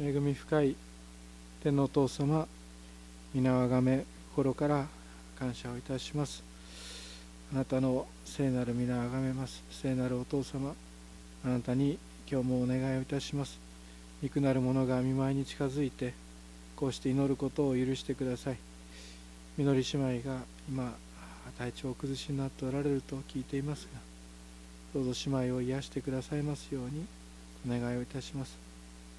恵み深い天皇父様皆をあがめ心から感謝をいたします。あなたの聖なる皆をあがめます。聖なるお父様あなたに今日もお願いをいたします。憎なる者が見舞いに近づいてこうして祈ることを許してください。みのり姉妹が今体調を崩しになっておられると聞いていますがどうぞ姉妹を癒してくださいますようにお願いをいたします。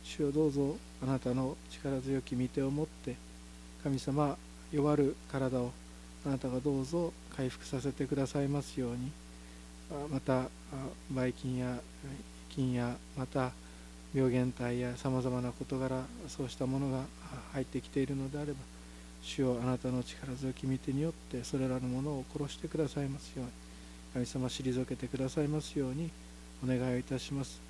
主よどうぞあなたの力強き御手を持って神様弱る体をあなたがどうぞ回復させてくださいますように。またばい菌や菌やまた病原体やさまざまな事柄そうしたものが入ってきているのであれば主よあなたの力強き御手によってそれらのものを殺してくださいますように。神様退けてくださいますようにお願いをいたします。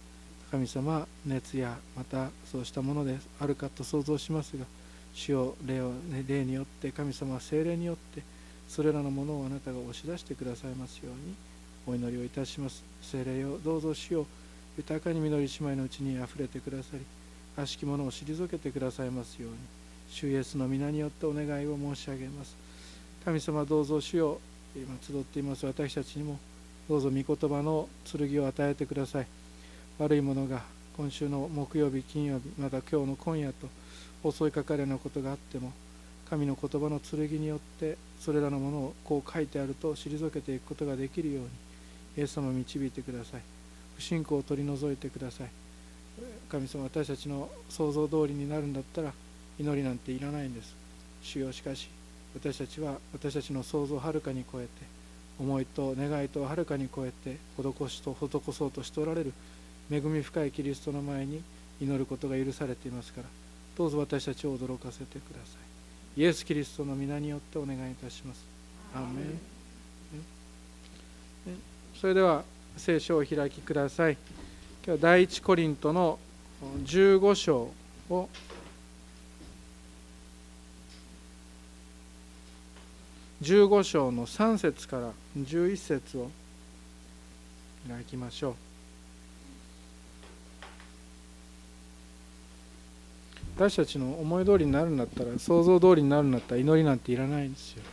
神様熱やまたそうしたものであるかと想像しますが主を霊を霊によって神様は精霊によってそれらのものをあなたが押し出してくださいますようにお祈りをいたします。精霊をどうぞ主を豊かに実り姉妹のうちにあふれてくださり悪しき者を退けてくださいますように主イエスの皆によってお願いを申し上げます。神様どうぞ主を今集っています私たちにもどうぞ御言葉の剣を与えてください。悪いものが今週の木曜日金曜日また今日の今夜と襲いかかるようなことがあっても神の言葉の剣によってそれらのものをこう書いてあると退けていくことができるようにイエス様を導いてください。不信仰を取り除いてください。神様私たちの想像通りになるんだったら祈りなんていらないんです。主よしかし私たちは私たちの想像をはるかに超えて思いと願いとはるかに超えて施しと施そうとしておられる恵み深いキリストの前に祈ることが許されていますからどうぞ私たちを驚かせてください。イエス・キリストの皆によってお願いいたします。アーメン。それでは聖書を開きください。今日は第一コリントの15章を15章の3節から11節を開きましょう私たちの思い通りになるんだったら想像通りになるんだったら祈りなんていらないんですよ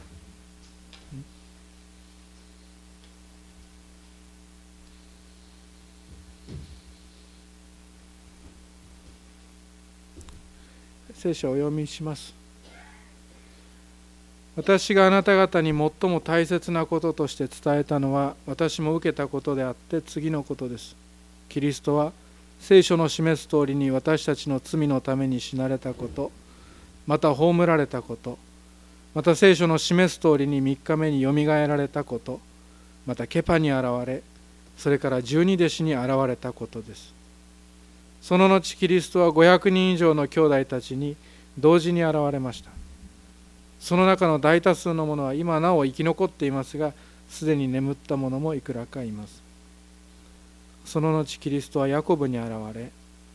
聖書をお読みします私があなた方に最も大切なこととして伝えたのは私も受けたことであって次のことです。キリストは聖書の示す通りに私たちの罪のために死なれたことまた葬られたことまた聖書の示す通りに3日目によみがえられたことまたケパに現れそれから十二弟子に現れたことです。その後キリストは500人以上の兄弟たちに同時に現れました。その中の大多数の者は今なお生き残っていますがすでに眠った者もいくらかいます。その後キリストはヤコブに現れ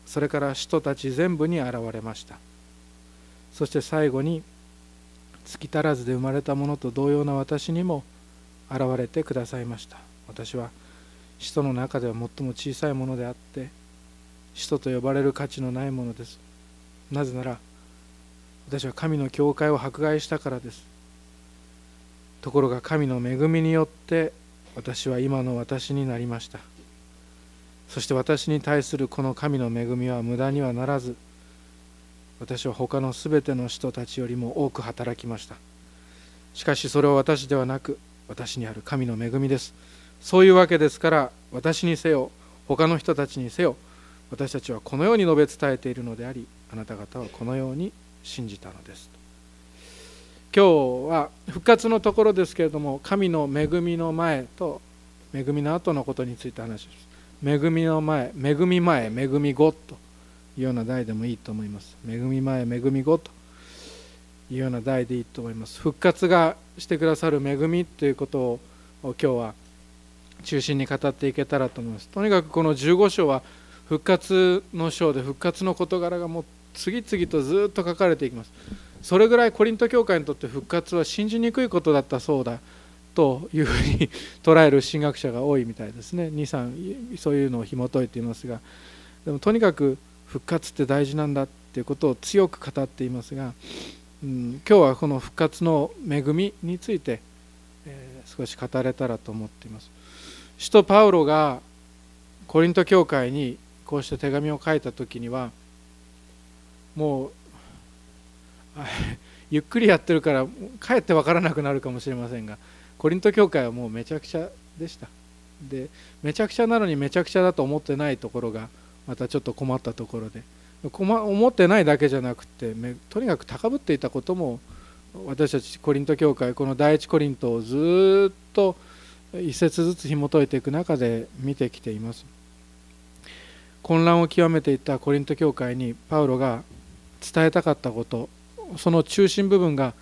それから使徒たち全部に現れました。そして最後に月足らずで生まれた者と同様な私にも現れてくださいました。私は使徒の中では最も小さいものであって使徒と呼ばれる価値のないものです。なぜなら私は神の教会を迫害したからです。ところが神の恵みによって私は今の私になりました。そして私に対するこの神の恵みは無駄にはならず私は他のすべての人たちよりも多く働きました。しかしそれは私ではなく私にある神の恵みです。そういうわけですから私にせよ他の人たちにせよ私たちはこのように述べ伝えているのでありあなた方はこのように信じたのです。今日は復活のところですけれども神の恵みの前と恵みの後のことについて話します。恵みの前恵み前恵み後というような題でもいいと思います。恵み前恵み後というような題でいいと思います。復活がしてくださる恵みということを今日は中心に語っていけたらと思います。とにかくこの15章は復活の章で復活の事柄がもう次々とずっと書かれていきます。それぐらいコリント教会にとって復活は信じにくいことだったそうだ。というふうに捉える神学者が多いみたいですね 23そういうのを紐解いていますがでもとにかく復活って大事なんだっていうことを強く語っていますが、うん、今日はこの復活の恵みについて、えー、少し語れたらと思っています。使徒パウロがコリント教会にこうして手紙を書いた時にはもう ゆっくりやってるからかえって分からなくなるかもしれませんがコリント教会はもうめちゃくちゃでした。でめちゃくちゃなのにめちゃくちゃだと思ってないところがまたちょっと困ったところで。思ってないだけじゃなくてとにかく高ぶっていたことも私たちコリント教会この第一コリントをずっと一節ずつ紐解いていく中で見てきています。混乱を極めていたコリント教会にパウロが伝えたかったことその中心部分が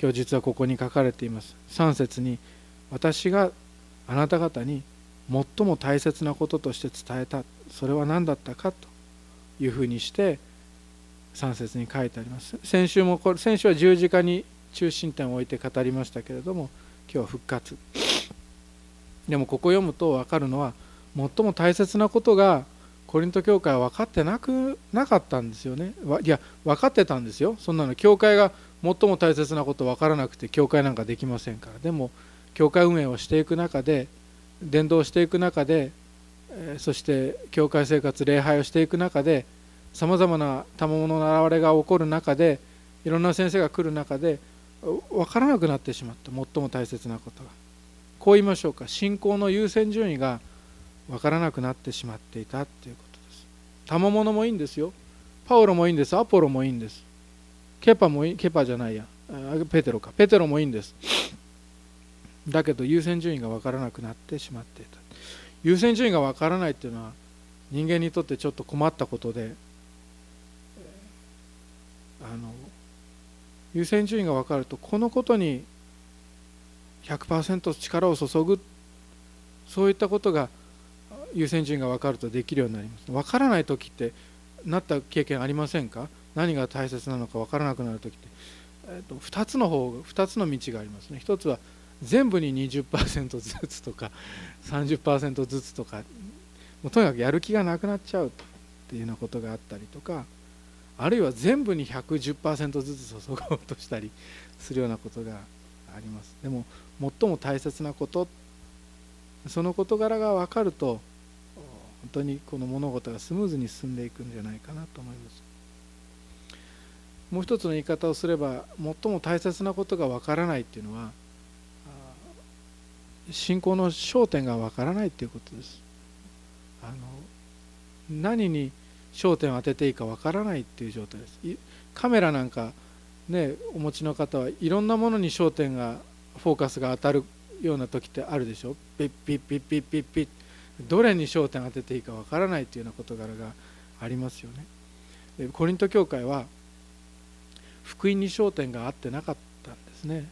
今日実はここに書かれています。3節に私があなた方に最も大切なこととして伝えた。それは何だったか？というふうにして3節に書いてあります。先週もこれ先週は十字架に中心点を置いて語りましたけれども今日は復活。でもここ読むと分かるのは最も大切なことがコリント教会は分かってなくなかったんですよね。いや分かってたんですよ。そんなの教会が最も大切なこと分からなくて教会なんかできませんから。でも教会運営をしていく中で伝道していく中でそして教会生活礼拝をしていく中でさまざまな賜物の現れが起こる中でいろんな先生が来る中で分からなくなってしまった。最も大切なことが。こう言いましょうか。信仰の優先順位が分からなくなってしまっていたということです。賜物もいいんですよ。パウロもいいんです。アポロもいいんです。ケパもいいケパじゃないや。ペテロか。ペテロもいいんです。だけど優先順位が分からなくなってしまっていた。優先順位が分からないっていうのは人間にとってちょっと困ったことであの優先順位が分かるとこのことに100%力を注ぐ。そういったことが優先順位が分かるとできるようになります。分からない時ってなった経験ありませんか？何が大切なのか分からなくなる時って、えーと、2つの方2つの道がありますね。1つは全部に20% ずつとか30%ずつとか。もうとにかくやる気がなくなっちゃうっていうようなことがあったりとかあるいは全部に110%ずつ注ごうとしたりするようなことがあります。でも最も大切なことその事柄が分かると本当にこの物事がスムーズに進んでいくんじゃないかなと思います。もう一つの言い方をすれば最も大切なことが分からないっていうのは信仰の焦点が分からないっていうことです。あの何に焦点を当てていいか分からないっていう状態です。カメラなんかねお持ちの方はいろんなものに焦点がフォーカスが当たるような時ってあるでしょ。ピッピッピッピッピッピッどれに焦点を当てていいか分からないというような事柄がありますよね。でコリント教会は福音に焦点が合ってなかったんですね。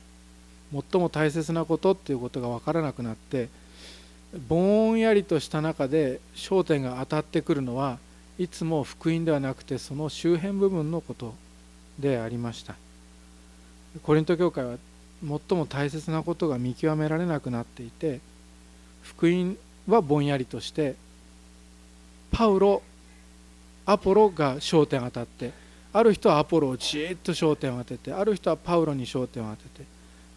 最も大切なことっていうことが分からなくなってぼんやりとした中で焦点が当たってくるのはいつも福音ではなくてその周辺部分のことでありました。コリント教会は最も大切なことが見極められなくなっていて福音はぼんやりとしてパウロアポロが焦点を当たってある人はアポロをじっと焦点を当ててある人はパウロに焦点を当てて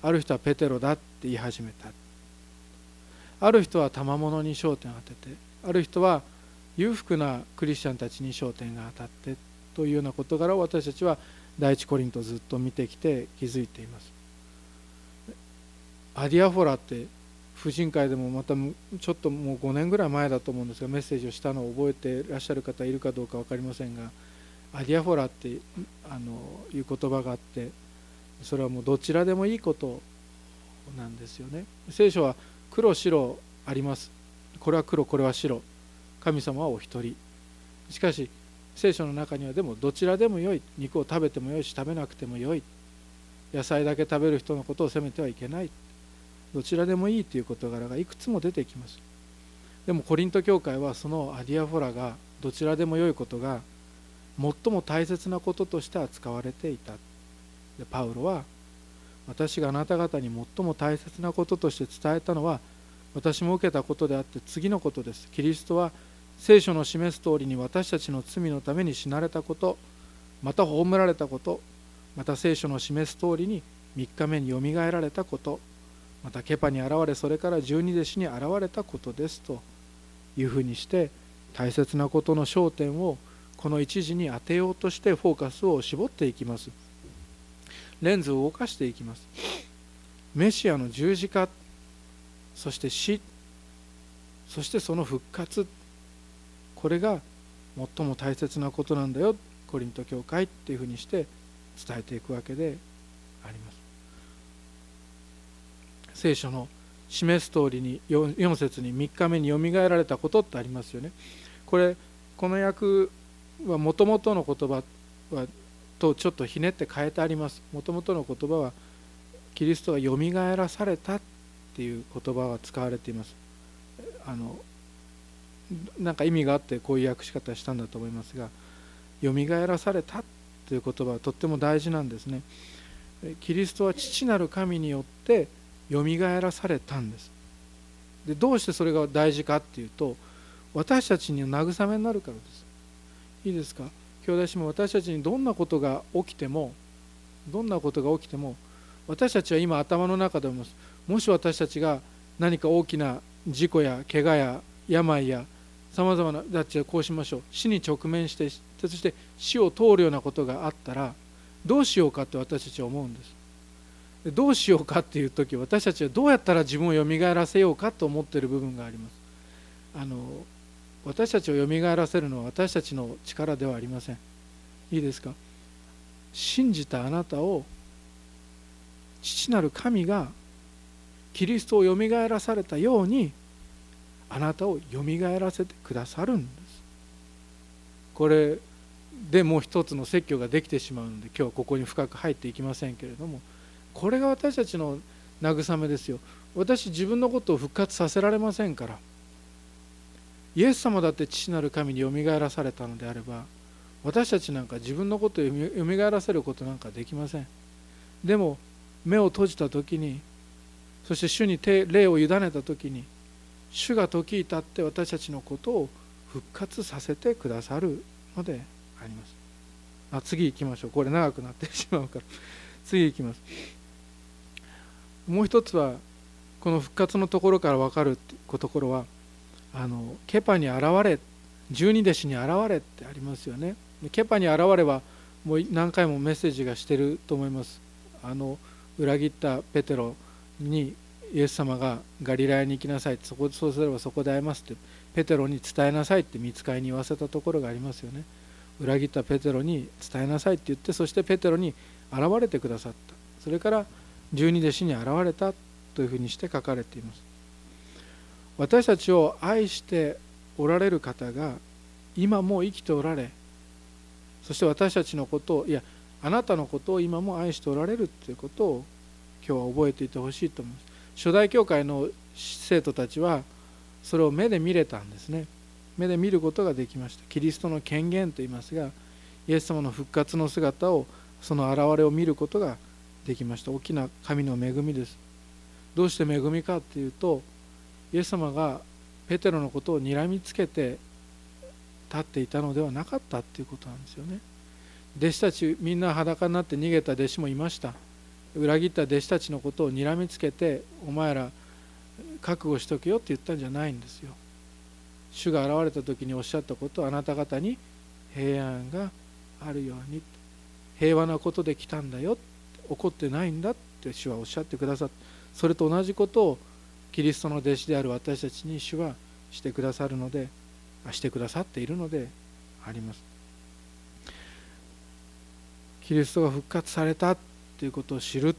ある人はペテロだって言い始めた。ある人は賜物に焦点を当ててある人は裕福なクリスチャンたちに焦点が当たってというような事柄を私たちは第一コリントずっと見てきて気づいています。アディアフォラって婦人会でもまたちょっともう5年ぐらい前だと思うんですがメッセージをしたのを覚えていらっしゃる方いるかどうか分かりませんがアディアフォラってあのいう言葉があってそれはもうどちらでもいいことなんですよね。聖書は黒白あります。これは黒これは白。神様はお一人。しかし聖書の中にはでもどちらでもよい。肉を食べてもよいし食べなくてもよい。野菜だけ食べる人のことを責めてはいけない。どちらでもいいという事柄がいくつも出てきます。でもコリント教会はそのアディアフォラがどちらでもよいことが最も大切なこととして扱われていた。でパウロは私があなた方に最も大切なこととして伝えたのは私も受けたことであって次のことです。キリストは聖書の示す通りに私たちの罪のために死なれたことまた葬られたことまた聖書の示す通りに3日目によみがえられたこと。またケパに現れそれから十二弟子に現れたことですというふうにして大切なことの焦点をこの一時に当てようとしてフォーカスを絞っていきます。レンズを動かしていきます。メシアの十字架そして死そしてその復活これが最も大切なことなんだよコリント教会っていうふうにして伝えていくわけであります。聖書の示す通りに 4, 4節に3日目によみがえられたことってありますよね。これこの訳はもともとの言葉はとちょっとひねって変えてあります。もともとの言葉はキリストがよみがえらされたっていう言葉が使われています。あのなんか意味があってこういう訳し方したんだと思いますがよみがえらされたという言葉はとっても大事なんですね。キリストは父なる神によってよみがえらされたんです。でどうしてそれが大事かっていうと私たちに慰めになるからです。いいですか？兄弟姉妹私たちにどんなことが起きてもどんなことが起きても私たちは今頭の中でももし私たちが何か大きな事故や怪我や病やさまざまなだってこうしましょう。死に直面してそして死を通るようなことがあったらどうしようかって私たちは思うんです。どうしようかっていう時私たちはどうやったら自分をよみがえらせようかと思ってる部分があります。あの私たちをよみがえらせるのは私たちの力ではありません。いいですか？信じたあなたを父なる神がキリストをよみがえらされたようにあなたをよみがえらせてくださるんです。これでもう一つの説教ができてしまうので今日はここに深く入っていきませんけれどもこれが私たちの慰めですよ。私自分のことを復活させられませんから。イエス様だって父なる神によみがえらされたのであれば私たちなんか自分のことをよみがえらせることなんかできません。でも目を閉じた時にそして主に霊を委ねた時に主が時至って私たちのことを復活させてくださるのであります。あ次行きましょう。これ長くなってしまうから。次行きます。もう一つはこの復活のところから分かるところはあのケパに現れ十二弟子に現れってありますよね。ケパに現れはもう何回もメッセージがしてると思います。あの裏切ったペテロにイエス様がガリラヤに行きなさいそこそうすればそこで会えますってペテロに伝えなさいって見つかりに言わせたところがありますよね。裏切ったペテロに伝えなさいって言ってそしてペテロに現れてくださった。それから十二弟子に現れたというふうにして書かれています。私たちを愛しておられる方が今も生きておられそして私たちのことをいやあなたのことを今も愛しておられるということを今日は覚えていてほしいと思います。初代教会の生徒たちはそれを目で見れたんですね。目で見ることができました。キリストの権限といいますがイエス様の復活の姿をその現れを見ることができました。大きな神の恵みです。どうして恵みかっていうとイエス様がペテロのことをにらみつけて立っていたのではなかったっていうことなんですよね。弟子たちみんな裸になって逃げた弟子もいました。裏切った弟子たちのことをにらみつけてお前ら覚悟しとけよって言ったんじゃないんですよ。主が現れた時におっしゃったことあなた方に平安があるように平和なことで来たんだよ怒ってないんだって主はおっしゃってくださってそれと同じことをキリストの弟子である私たちに主はしてくださるのでしてくださっているのであります。キリストが復活されたということを知る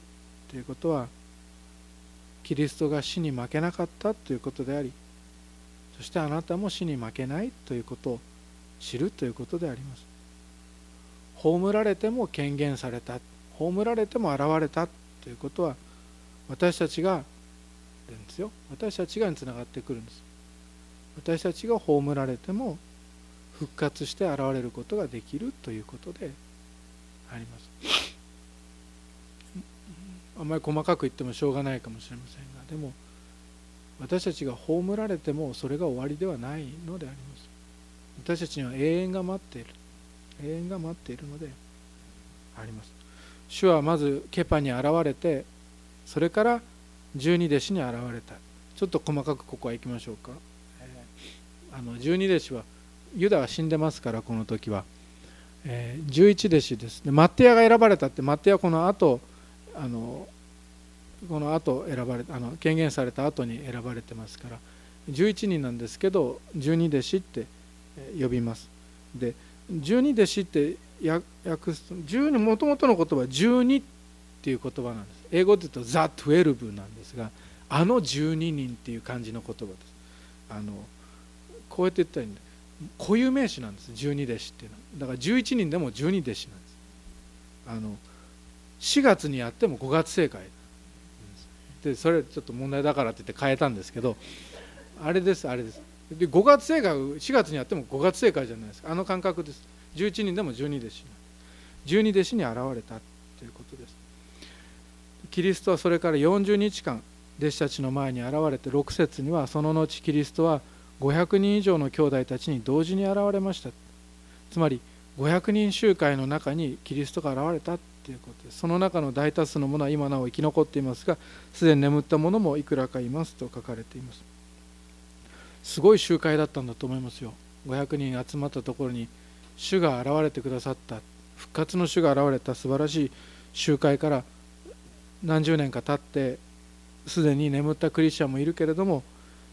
ということはキリストが死に負けなかったということでありそしてあなたも死に負けないということを知るということであります。葬られても権限された。葬られても現れたということは私たちがですよ。私たちがにつながってくるんです。私たちが葬られても復活して現れることができるということであります。あんまり細かく言ってもしょうがないかもしれませんがでも私たちが葬られてもそれが終わりではないのであります。私たちには永遠が待っている。永遠が待っているのであります。主はまずケパに現れてそれから十二弟子に現れた。ちょっと細かくここは行きましょうか、えー、あの十二弟子はユダは死んでますからこの時は、えー、11弟子です。でマッテヤが選ばれたってマッテヤこの後あのこの後選ばれあの権限された後に選ばれてますから11人なんですけど十二弟子って呼びます。で十二弟子って訳すと12もともとの言葉は12っていう言葉なんです。英語で言うと「ザ・トゥエルブ」なんですがあの12人っていう感じの言葉です。あのこうやって言ったら固有名詞なんです。十二弟子っていうのは。だから11人でも十二弟子なんです。あの4月にやっても5月正解でそれちょっと問題だからって言って変えたんですけどあれですあれです。で5月正解4月にやっても5月正解じゃないですか。あの感覚です。11人でも12弟子。12弟子に現れたということです。キリストはそれから40日間弟子たちの前に現れて6節にはその後キリストは500人以上の兄弟たちに同時に現れました。つまり500人集会の中にキリストが現れたということです。その中の大多数のものは今なお生き残っていますがすでに眠った者もいくらかいますと書かれています。すごい集会だったんだと思いますよ。500人集まったところに主が現れてくださった復活の主が現れた素晴らしい集会から何十年か経ってすでに眠ったクリスチャンもいるけれども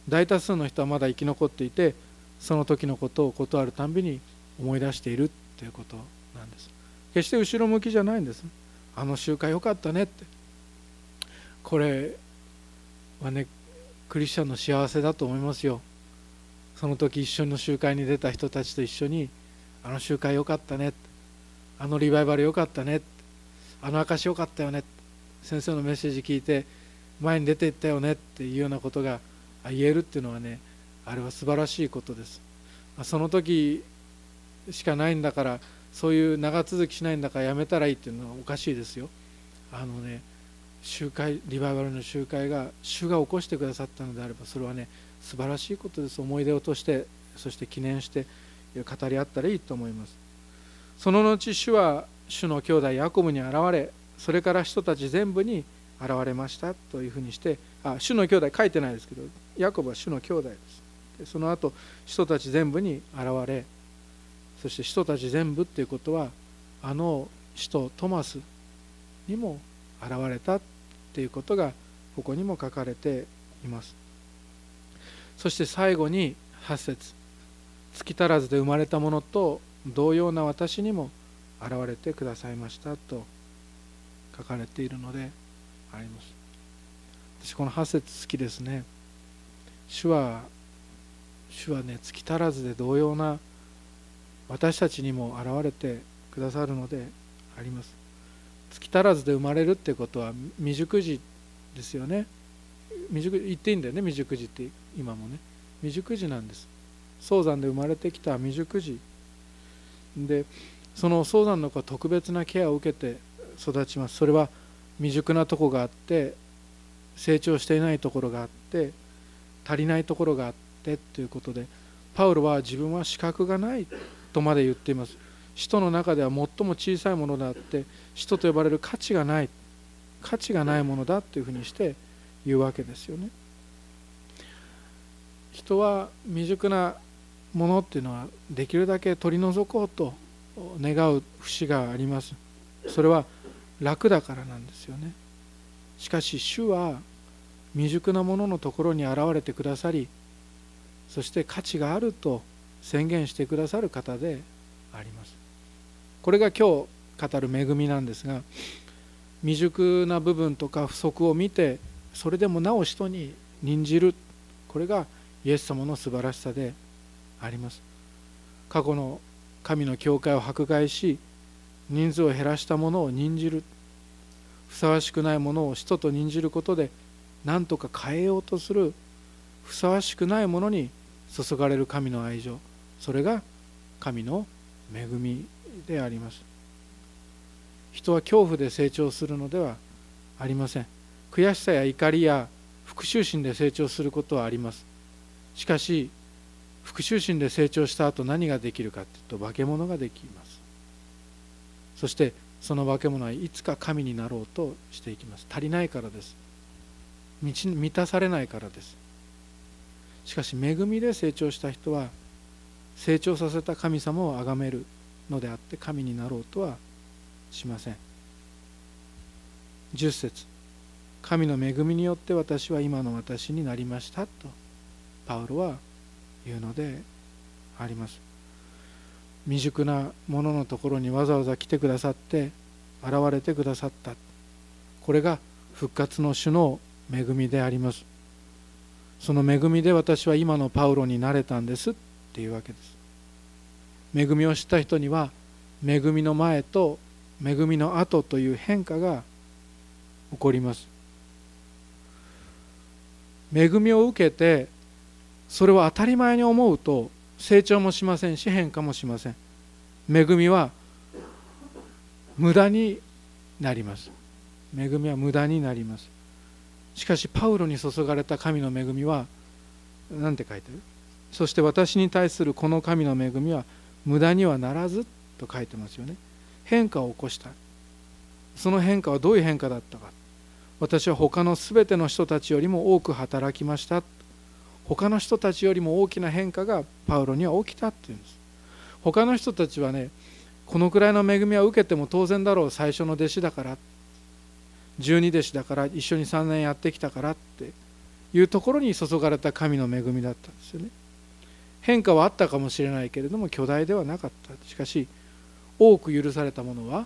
大多数の人はまだ生き残っていてその時のことを断るたんびに思い出しているということなんです。決して後ろ向きじゃないんです。あの集会よかったねって。これはねクリスチャンの幸せだと思いますよ。その時一緒の集会に出た人たちと一緒にあの集会よかったね。あのリバイバルよかったね。あの証よかったよね。先生のメッセージ聞いて前に出ていったよねっていうようなことが言えるっていうのはねあれは素晴らしいことです。その時しかないんだからそういう長続きしないんだからやめたらいいっていうのはおかしいですよ。あのね集会リバイバルの集会が主が起こしてくださったのであればそれはね素晴らしいことです。思い出をとしてそして記念して語り合ったらいいと思います。その後主は主の兄弟ヤコブに現れそれから人たち全部に現れましたというふうにしてあ主の兄弟書いてないですけどヤコブは主の兄弟です。その後人たち全部に現れそして人たち全部っていうことはあの使徒トマスにも現れたっていうことがここにも書かれています。そして最後に8節。月足らずで生まれたものと同様な私にも現れてくださいましたと書かれているのであります。私この8節好きですね。主は主はね月足らずで同様な私たちにも現れてくださるのであります。月足らずで生まれるってことは未熟児ですよね。未熟言っていいんだよね未熟児って今もね。未熟児なんです。早産で生まれてきた未熟児。でその早産の子は特別なケアを受けて育ちます。それは未熟なとこがあって成長していないところがあって足りないところがあってということでパウロは自分は資格がないとまで言っています。使徒の中では最も小さいものであって使徒と呼ばれる価値がない価値がないものだというふうにして言うわけですよね。人は未熟なものっていうのはできるだけ取り除こうと願う節があります。それは楽だからなんですよね。しかし主は未熟なもののところに現れてくださりそして価値があると宣言してくださる方であります。これが今日語る恵みなんですが未熟な部分とか不足を見てそれでもなお人に任じる。これがイエス様の素晴らしさであります。過去の神の教会を迫害し人数を減らしたものを任じる。ふさわしくないものを使徒と任じることで何とか変えようとする。ふさわしくないものに注がれる神の愛情。それが神の恵みであります。人は恐怖で成長するのではありません。悔しさや怒りや復讐心で成長することはあります。しかし復讐心で成長した後何ができるかというと化け物ができます。そしてその化け物はいつか神になろうとしていきます。足りないからです。満たされないからです。しかし恵みで成長した人は成長させた神様を崇めるのであって神になろうとはしません。10節神の恵みによって私は今の私になりましたとパウロは言うのであります。未熟な者のところにわざわざ来てくださって現れてくださった。これが復活の主の恵みであります。その恵みで私は今のパウロになれたんです。っていうわけです。恵みを知った人には恵みの前と恵みの後という変化が起こります。恵みを受けてそれを当たり前に思うと成長もしませんし変化もしません。恵みは無駄になります。恵みは無駄になります。しかしパウロに注がれた神の恵みは何て書いてる？そして私に対するこの神の恵みは無駄にはならずと書いてますよね。変化を起こした。その変化はどういう変化だったか。私は他の全ての人たちよりも多く働きました。他の人たちよりも大きな変化がパウロには起きたっていうんです。他の人たちはねこのくらいの恵みは受けても当然だろう。最初の弟子だから。十二弟子だから。一緒に3年やってきたからって。いうところに注がれた神の恵みだったんですよね。変化はあったかもしれないけれども巨大ではなかった。しかし多く許されたものは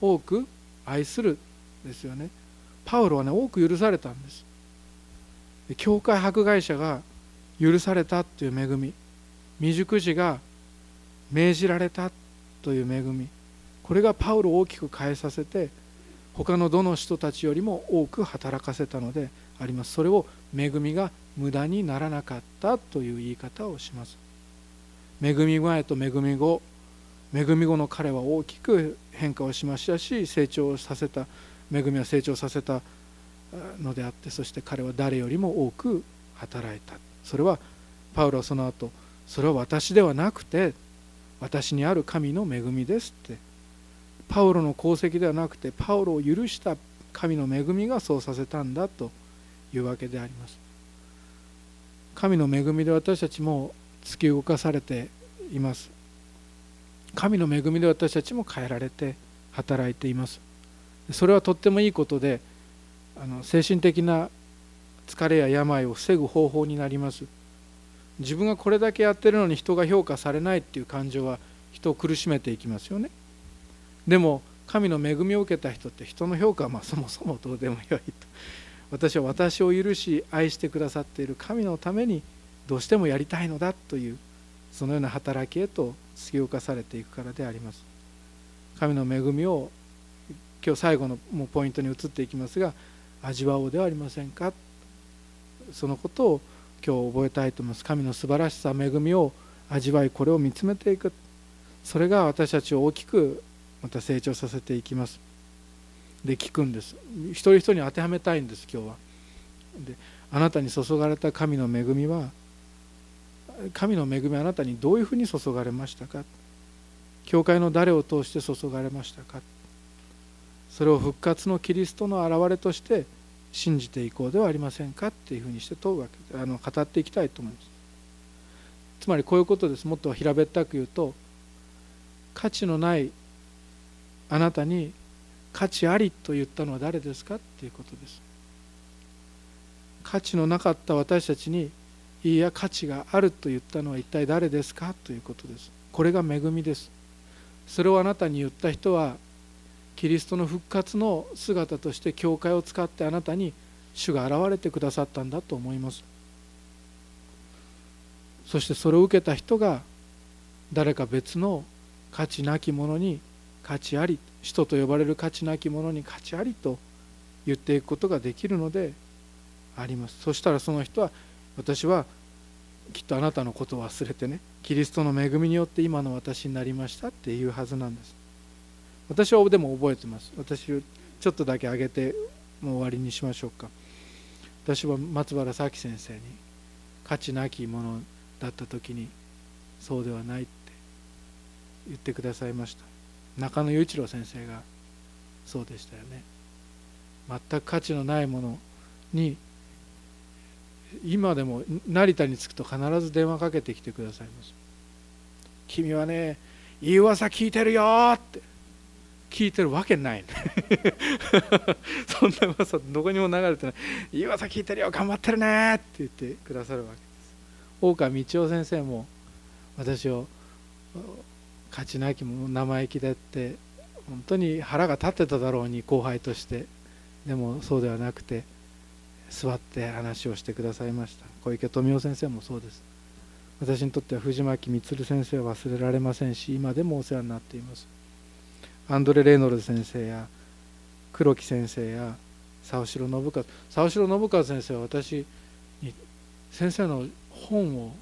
多く愛するですよね。パウロはね多く許されたんです。教会迫害者が許されたっていう恵み。未熟児が命じられたという恵み。これがパウロを大きく変えさせて他のどの人たちよりも多く働かせたのであります。それを恵みが無駄にならなかったという言い方をします。恵み前と恵み後恵み後の彼は大きく変化をしましたし成長させた。恵みは成長させた。のであってそして彼は誰よりも多く働いた。それはパウロはその後それは私ではなくて私にある神の恵みですって。パウロの功績ではなくてパウロを許した神の恵みがそうさせたんだというわけであります。神の恵みで私たちも突き動かされています。神の恵みで私たちも変えられて働いています。それはとってもいいことであの精神的な疲れや病を防ぐ方法になります。自分がこれだけやってるのに人が評価されないっていう感情は人を苦しめていきますよね。でも神の恵みを受けた人って人の評価はまあそもそもどうでもよいと。私は私を許し愛してくださっている神のためにどうしてもやりたいのだというそのような働きへと突き動かされていくからであります。神の恵みを今日最後のもうポイントに移っていきますが味わおうではありませんか？そのことを今日覚えたいと思います。神の素晴らしさ恵みを味わいこれを見つめていく。それが私たちを大きくまた成長させていきます。で聞くんです。一人一人に当てはめたいんです今日は。であなたに注がれた神の恵みは神の恵みあなたにどういうふうに注がれましたか？教会の誰を通して注がれましたか？それを復活のキリストの現れとして信じていこうではありませんかっていうふうにして問うわけあの語っていきたいと思います。つまりこういうことです。もっと平べったく言うと価値のないあなたに価値ありと言ったのは誰ですかっていうことです。価値のなかった私たちにいいや価値があると言ったのは一体誰ですかということです。これが恵みです。それをあなたに言った人はキリストの復活の姿として教会を使ってあなたに主が現れてくださったんだと思います。そしてそれを受けた人が誰か別の価値なきものに価値あり人と呼ばれる価値なきものに価値ありと言っていくことができるのであります。そしたらその人は私はきっとあなたのことを忘れてねキリストの恵みによって今の私になりましたっていうはずなんです。私はでも覚えてます。私ちょっとだけ上げてもう終わりにしましょうか。私は松原咲先生に価値なきものだった時にそうではないって言ってくださいました。中野雄一郎先生がそうでしたよね。全く価値のないものに今でも成田に着くと必ず電話かけてきてくださいます。君はねいい噂聞いてるよって。聞いてるわけない、ね、そんな噂どこにも流れてない。いい噂聞いてるよ頑張ってるねって言ってくださるわけです。大川道夫先生も私を勝ちなきも生意気でって本当に腹が立ってただろうに後輩としてでもそうではなくて座って話をしてくださいました。小池富夫先生もそうです。私にとっては藤巻充先生は忘れられませんし今でもお世話になっています。アンドレ・レイノルズ先生や黒木先生や沢城信和沢城信和先生は私に先生の本を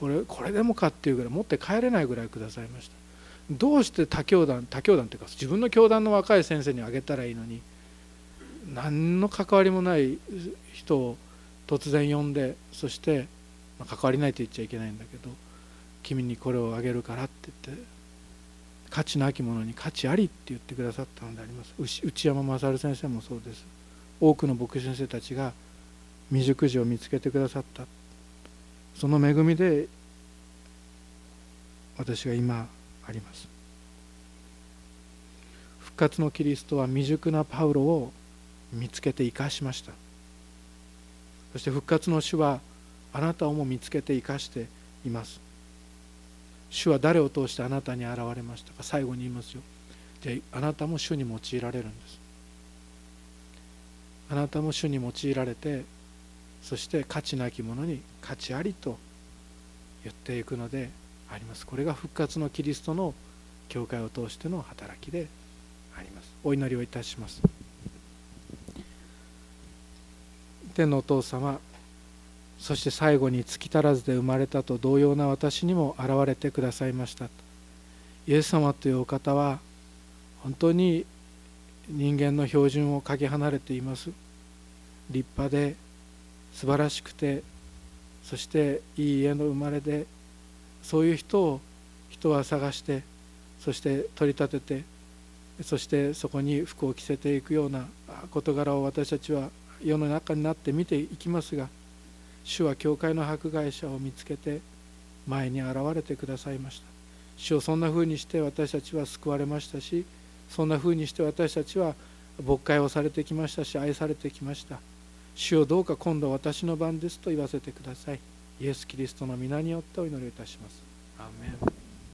これこれでもかっていうぐらい持って帰れないぐらいくださいました。どうして他教団他教団っていうか自分の教団の若い先生にあげたらいいのに何の関わりもない人を突然呼んでそして、まあ、関わりないと言っちゃいけないんだけど君にこれをあげるからって言って価値なきものに価値ありって言ってくださったのであります。内山勝先生もそうです。多くの牧師先生たちが未熟児を見つけてくださった。その恵みで私が今あります。復活のキリストは未熟なパウロを見つけて生かしました。そして復活の主はあなたをも見つけて生かしています。主は誰を通してあなたに現れましたか？最後に言いますよ。であなたも主に用いられるんです。あなたも主に用いられてそして価値なきものに価値ありと言っていくのであります。これが復活のキリストの教会を通しての働きであります。お祈りをいたします。天のお父様そして最後に月足らずで生まれたと同様な私にも現れてくださいました。イエス様というお方は本当に人間の標準をかけ離れています。立派で素晴らしくてそしていい家の生まれでそういう人を人は探してそして取り立ててそしてそこに服を着せていくような事柄を私たちは世の中になって見ていきますが主は教会の迫害者を見つけて前に現れてくださいました。主をそんなふうにして私たちは救われましたしそんなふうにして私たちは牧会をされてきましたし愛されてきました。主をどうか今度私の番ですと言わせてください。イエス・キリストの皆によってお祈りいたします。アーメン。